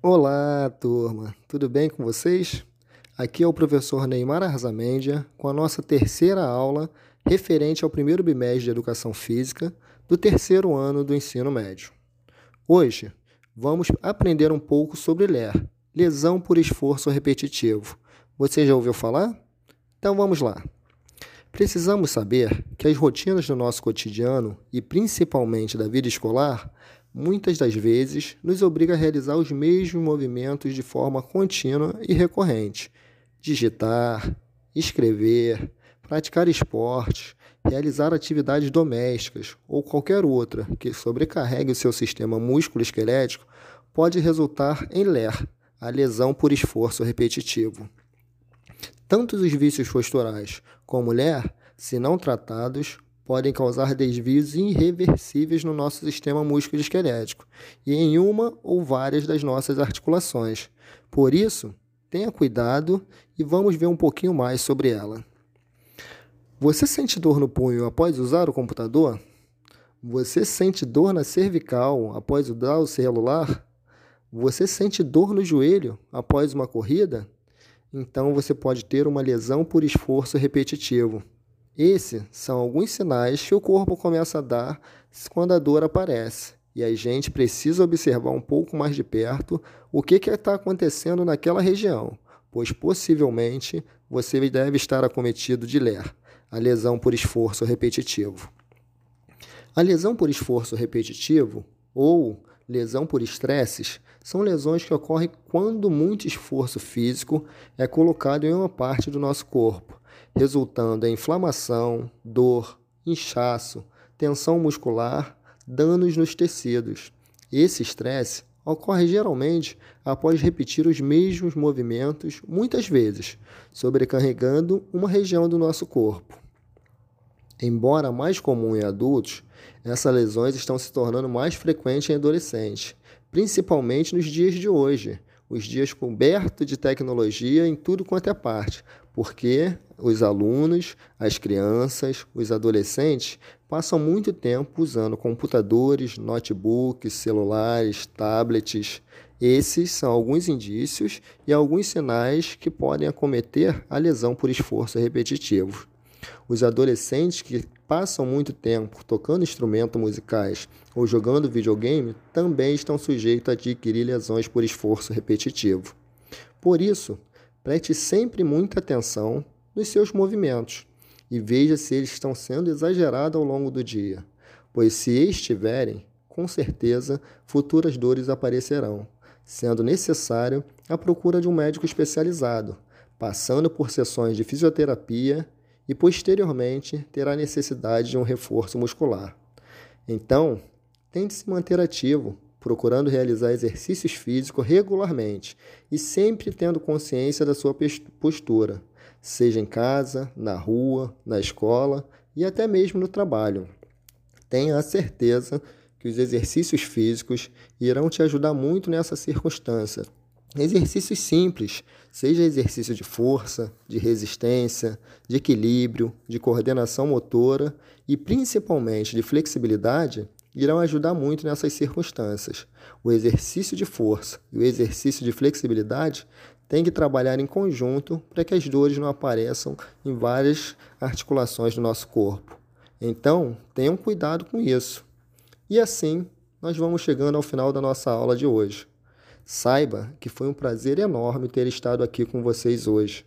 Olá, turma! Tudo bem com vocês? Aqui é o professor Neymar Arzamendia com a nossa terceira aula referente ao primeiro bimestre de Educação Física do terceiro ano do ensino médio. Hoje, vamos aprender um pouco sobre LER, lesão por esforço repetitivo. Você já ouviu falar? Então vamos lá. Precisamos saber que as rotinas do nosso cotidiano e principalmente da vida escolar muitas das vezes nos obriga a realizar os mesmos movimentos de forma contínua e recorrente. Digitar, escrever, praticar esportes, realizar atividades domésticas ou qualquer outra que sobrecarregue o seu sistema músculo-esquelético pode resultar em LER, a lesão por esforço repetitivo. Tanto os vícios posturais como LER, se não tratados, podem causar desvios irreversíveis no nosso sistema músculo-esquelético e em uma ou várias das nossas articulações. Por isso, tenha cuidado e vamos ver um pouquinho mais sobre ela. Você sente dor no punho após usar o computador? Você sente dor na cervical após usar o celular? Você sente dor no joelho após uma corrida? Então você pode ter uma lesão por esforço repetitivo. Esses são alguns sinais que o corpo começa a dar quando a dor aparece. E a gente precisa observar um pouco mais de perto o que está acontecendo naquela região, pois possivelmente você deve estar acometido de LER, a lesão por esforço repetitivo. A lesão por esforço repetitivo, ou lesão por estresses, são lesões que ocorrem quando muito esforço físico é colocado em uma parte do nosso corpo resultando em inflamação, dor, inchaço, tensão muscular, danos nos tecidos. Esse estresse ocorre geralmente após repetir os mesmos movimentos muitas vezes, sobrecarregando uma região do nosso corpo. Embora mais comum em adultos, essas lesões estão se tornando mais frequentes em adolescentes, principalmente nos dias de hoje, os dias cobertos de tecnologia em tudo quanto é parte, porque os alunos, as crianças, os adolescentes passam muito tempo usando computadores, notebooks, celulares, tablets. Esses são alguns indícios e alguns sinais que podem acometer a lesão por esforço repetitivo. Os adolescentes que passam muito tempo tocando instrumentos musicais ou jogando videogame também estão sujeitos a adquirir lesões por esforço repetitivo. Por isso, preste sempre muita atenção nos seus movimentos e veja se eles estão sendo exagerados ao longo do dia, pois se estiverem, com certeza futuras dores aparecerão, sendo necessário a procura de um médico especializado, passando por sessões de fisioterapia e posteriormente terá necessidade de um reforço muscular. Então, tente se manter ativo, procurando realizar exercícios físicos regularmente e sempre tendo consciência da sua postura, seja em casa, na rua, na escola e até mesmo no trabalho. Tenha a certeza que os exercícios físicos irão te ajudar muito nessa circunstância, Exercícios simples, seja exercício de força, de resistência, de equilíbrio, de coordenação motora e principalmente de flexibilidade, irão ajudar muito nessas circunstâncias. O exercício de força e o exercício de flexibilidade têm que trabalhar em conjunto para que as dores não apareçam em várias articulações do nosso corpo. Então, tenham cuidado com isso. E assim, nós vamos chegando ao final da nossa aula de hoje. Saiba que foi um prazer enorme ter estado aqui com vocês hoje.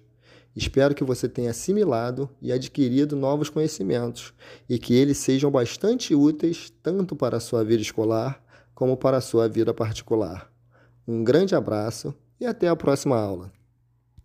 Espero que você tenha assimilado e adquirido novos conhecimentos e que eles sejam bastante úteis tanto para a sua vida escolar como para a sua vida particular. Um grande abraço e até a próxima aula.